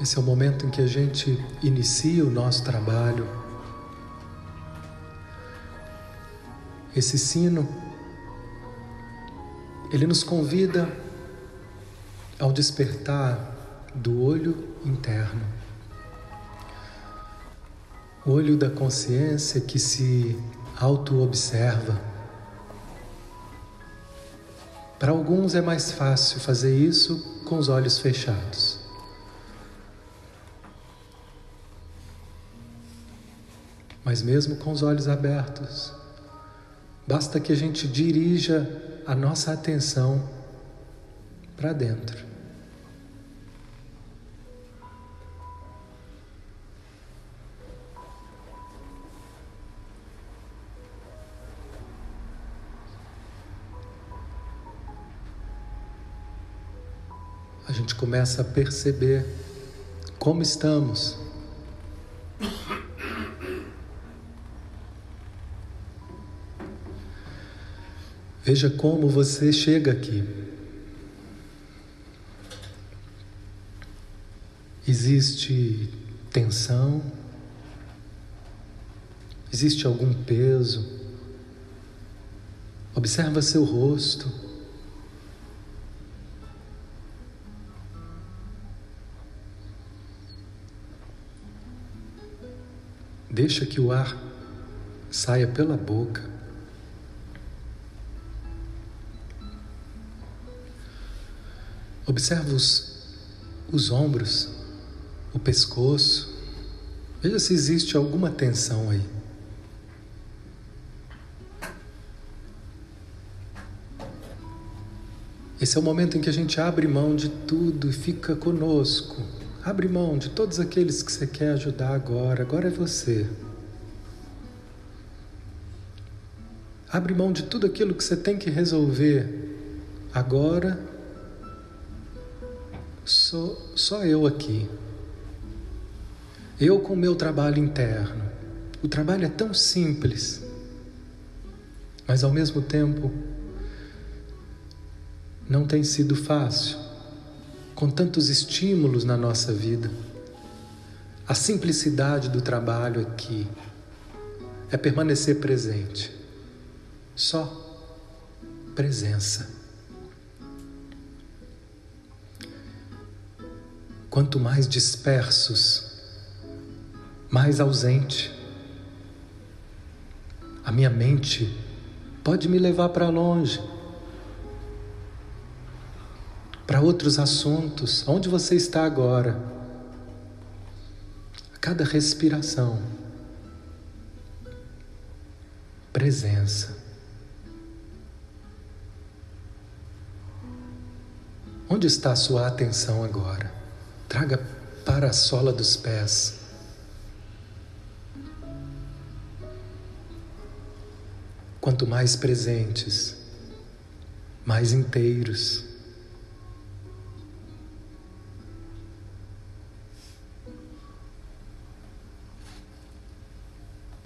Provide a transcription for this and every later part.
Esse é o momento em que a gente inicia o nosso trabalho. Esse sino, ele nos convida ao despertar do olho interno, o olho da consciência que se auto-observa. Para alguns é mais fácil fazer isso com os olhos fechados. Mas mesmo com os olhos abertos, basta que a gente dirija a nossa atenção para dentro. A gente começa a perceber como estamos Veja como você chega aqui. Existe tensão? Existe algum peso? Observa seu rosto. Deixa que o ar saia pela boca. Observa os, os ombros, o pescoço. Veja se existe alguma tensão aí. Esse é o momento em que a gente abre mão de tudo e fica conosco. Abre mão de todos aqueles que você quer ajudar agora. Agora é você. Abre mão de tudo aquilo que você tem que resolver agora sou só eu aqui. Eu com o meu trabalho interno. O trabalho é tão simples, mas ao mesmo tempo não tem sido fácil, com tantos estímulos na nossa vida. A simplicidade do trabalho aqui é permanecer presente, só presença. Quanto mais dispersos, mais ausente. A minha mente pode me levar para longe, para outros assuntos. Onde você está agora? A cada respiração, presença. Onde está a sua atenção agora? Traga para a sola dos pés. Quanto mais presentes, mais inteiros.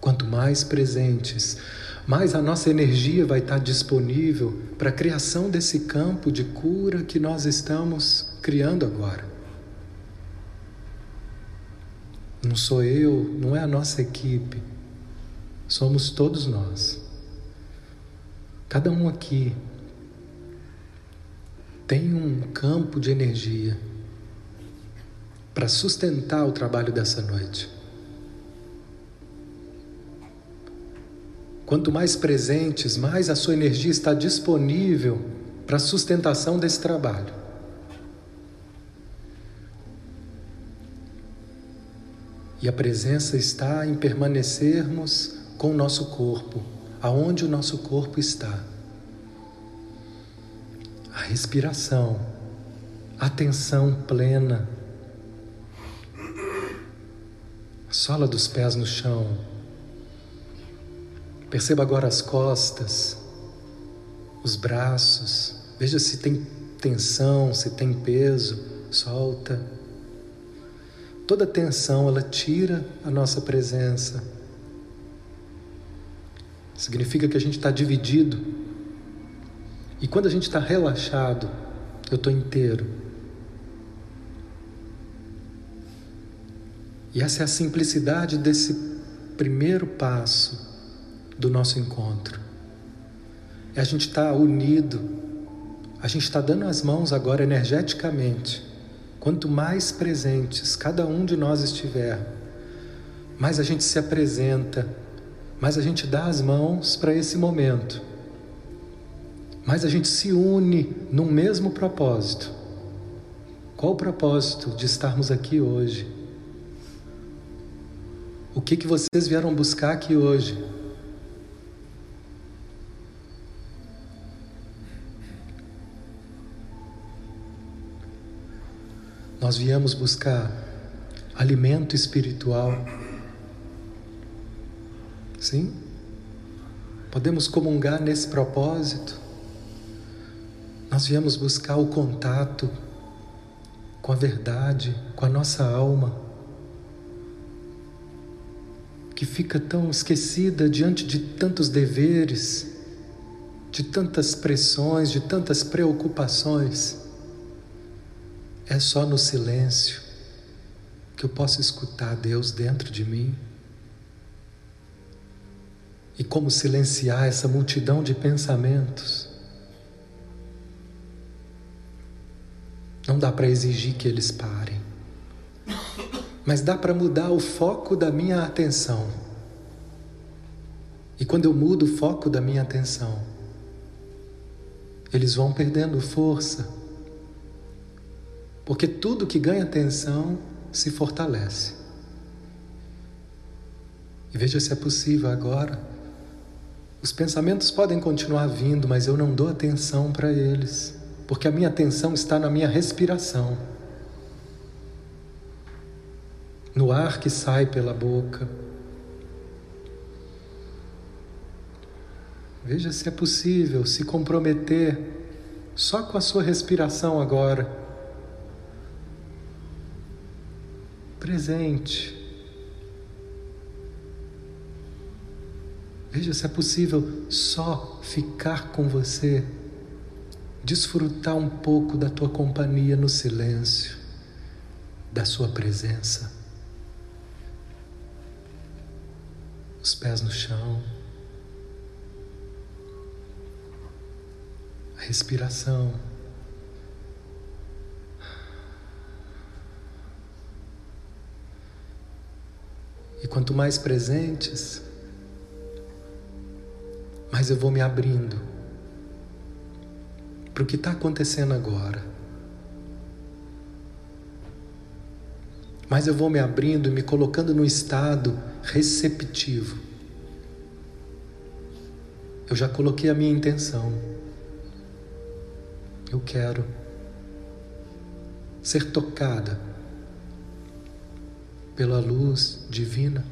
Quanto mais presentes, mais a nossa energia vai estar disponível para a criação desse campo de cura que nós estamos criando agora. Não sou eu, não é a nossa equipe, somos todos nós. Cada um aqui tem um campo de energia para sustentar o trabalho dessa noite. Quanto mais presentes, mais a sua energia está disponível para a sustentação desse trabalho. E a presença está em permanecermos com o nosso corpo, aonde o nosso corpo está. A respiração, atenção plena, a sola dos pés no chão. Perceba agora as costas, os braços, veja se tem tensão, se tem peso, solta. Toda tensão ela tira a nossa presença. Significa que a gente está dividido. E quando a gente está relaxado, eu estou inteiro. E essa é a simplicidade desse primeiro passo do nosso encontro. É a gente estar tá unido, a gente está dando as mãos agora energeticamente. Quanto mais presentes cada um de nós estiver, mais a gente se apresenta, mais a gente dá as mãos para esse momento, mais a gente se une num mesmo propósito. Qual o propósito de estarmos aqui hoje? O que, que vocês vieram buscar aqui hoje? Nós viemos buscar alimento espiritual. Sim? Podemos comungar nesse propósito. Nós viemos buscar o contato com a verdade, com a nossa alma, que fica tão esquecida diante de tantos deveres, de tantas pressões, de tantas preocupações. É só no silêncio que eu posso escutar Deus dentro de mim. E como silenciar essa multidão de pensamentos? Não dá para exigir que eles parem, mas dá para mudar o foco da minha atenção. E quando eu mudo o foco da minha atenção, eles vão perdendo força porque tudo que ganha atenção se fortalece. E veja se é possível agora. Os pensamentos podem continuar vindo, mas eu não dou atenção para eles, porque a minha atenção está na minha respiração, no ar que sai pela boca. Veja se é possível se comprometer só com a sua respiração agora presente. Veja se é possível só ficar com você, desfrutar um pouco da tua companhia no silêncio, da sua presença. Os pés no chão, a respiração. Quanto mais presentes, mais eu vou me abrindo para o que está acontecendo agora. Mas eu vou me abrindo e me colocando no estado receptivo. Eu já coloquei a minha intenção. Eu quero ser tocada pela luz divina.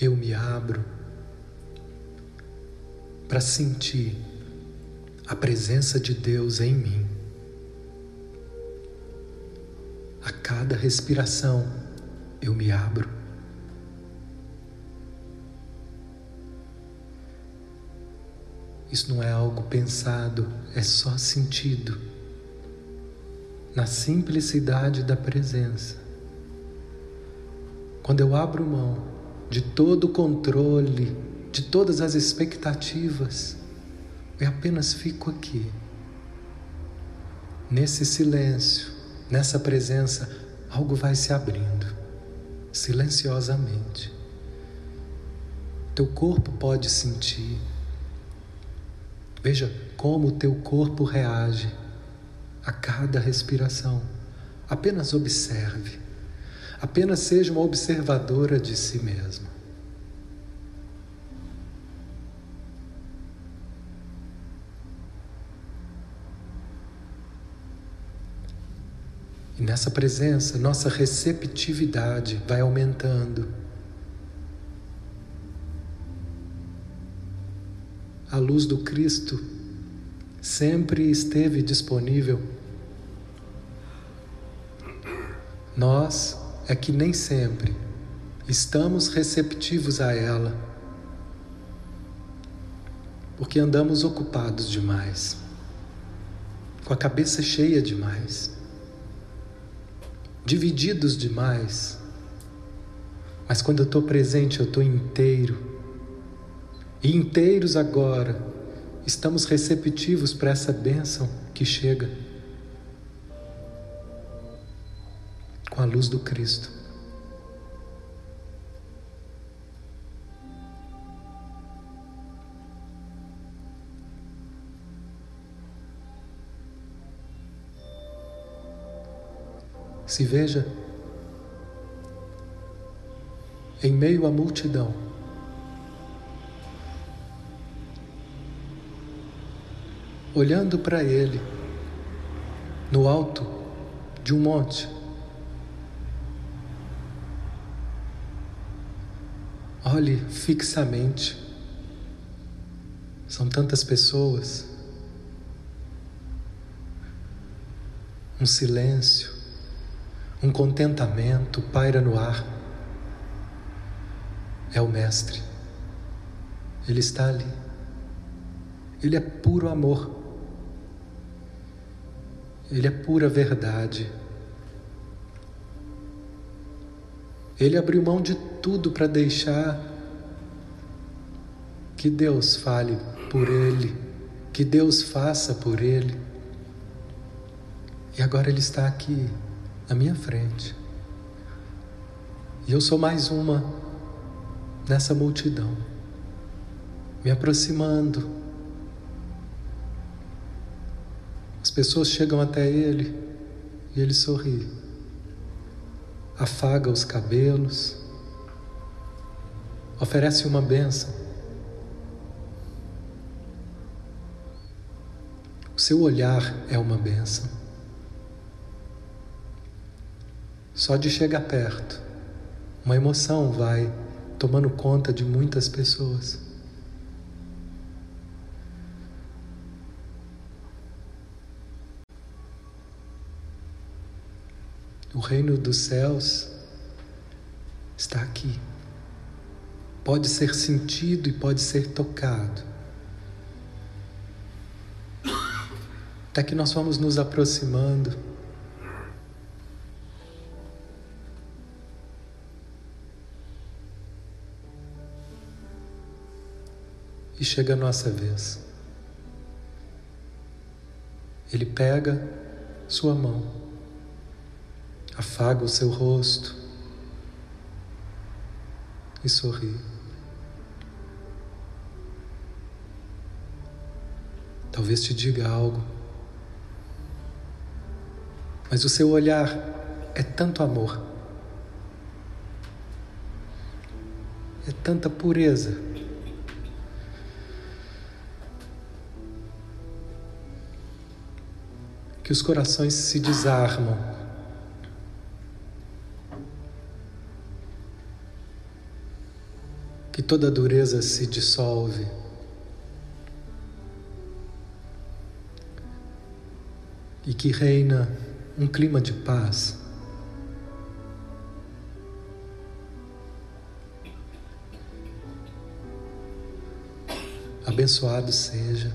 Eu me abro para sentir a presença de Deus em mim. A cada respiração eu me abro. Isso não é algo pensado, é só sentido na simplicidade da presença. Quando eu abro mão de todo o controle, de todas as expectativas, eu apenas fico aqui, nesse silêncio, nessa presença, algo vai se abrindo, silenciosamente. Teu corpo pode sentir. Veja como o teu corpo reage a cada respiração. Apenas observe. Apenas seja uma observadora de si mesma. E nessa presença, nossa receptividade vai aumentando. A luz do Cristo sempre esteve disponível Nós é que nem sempre estamos receptivos a ela, porque andamos ocupados demais, com a cabeça cheia demais. divididos demais. Mas quando eu estou presente, eu estou inteiro. E inteiros agora, estamos receptivos para essa bênção que chega com a luz do Cristo. Se veja em meio à multidão. Olhando para Ele no alto de um monte. Olhe fixamente. São tantas pessoas. Um silêncio um contentamento paira no ar. É o Mestre. Ele está ali. Ele é puro amor. Ele é pura verdade. Ele abriu mão de tudo para deixar que Deus fale por ele, que Deus faça por ele. E agora ele está aqui na minha frente. E eu sou mais uma nessa multidão, me aproximando. As pessoas chegam até ele e ele sorri, afaga os cabelos, oferece uma bênção. O seu olhar é uma bênção. Só de chegar perto, uma emoção vai tomando conta de muitas pessoas. O reino dos céus está aqui. Pode ser sentido e pode ser tocado. Até que nós vamos nos aproximando e chega a nossa vez. Ele pega sua mão, afaga o seu rosto e sorri. Talvez te diga algo, mas o seu olhar é tanto amor, é tanta pureza que os corações se desarmam. Que toda dureza se dissolve. E que reina um clima de paz. Abençoado seja.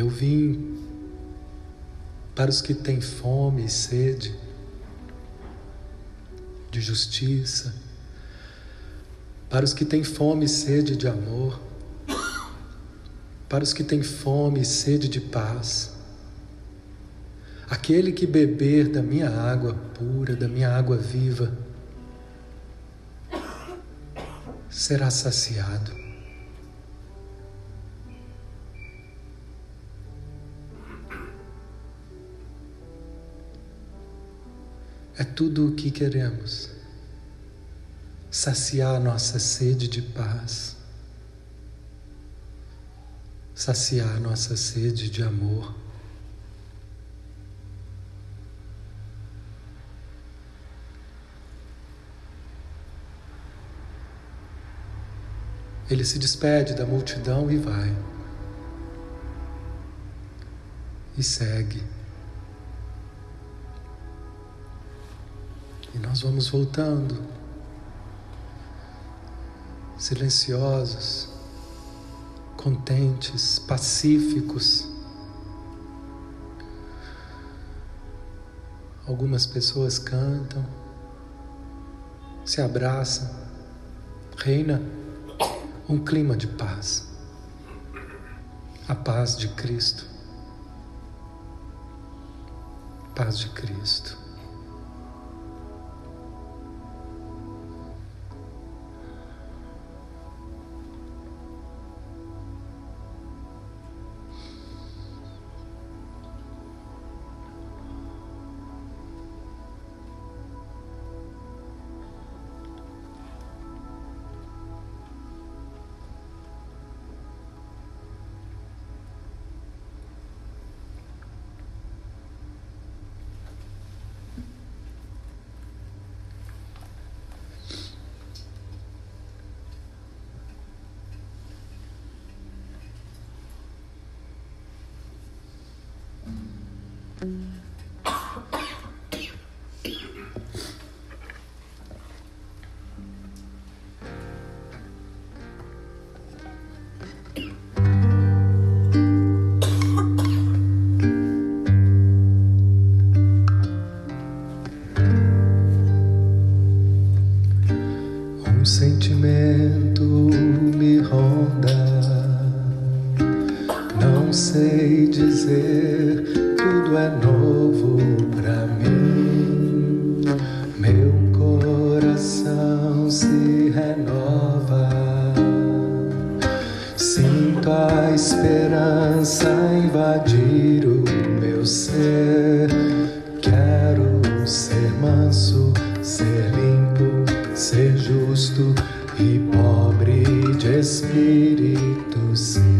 Eu vim para os que têm fome e sede de justiça, para os que têm fome e sede de amor, para os que têm fome e sede de paz. Aquele que beber da minha água pura, da minha água viva, será saciado. É tudo o que queremos. Saciar nossa sede de paz. Saciar nossa sede de amor. Ele se despede da multidão e vai. E segue. E nós vamos voltando, silenciosos, contentes, pacíficos. Algumas pessoas cantam, se abraçam, reina um clima de paz, a paz de Cristo. Paz de Cristo. 嗯 Espíritu Santo.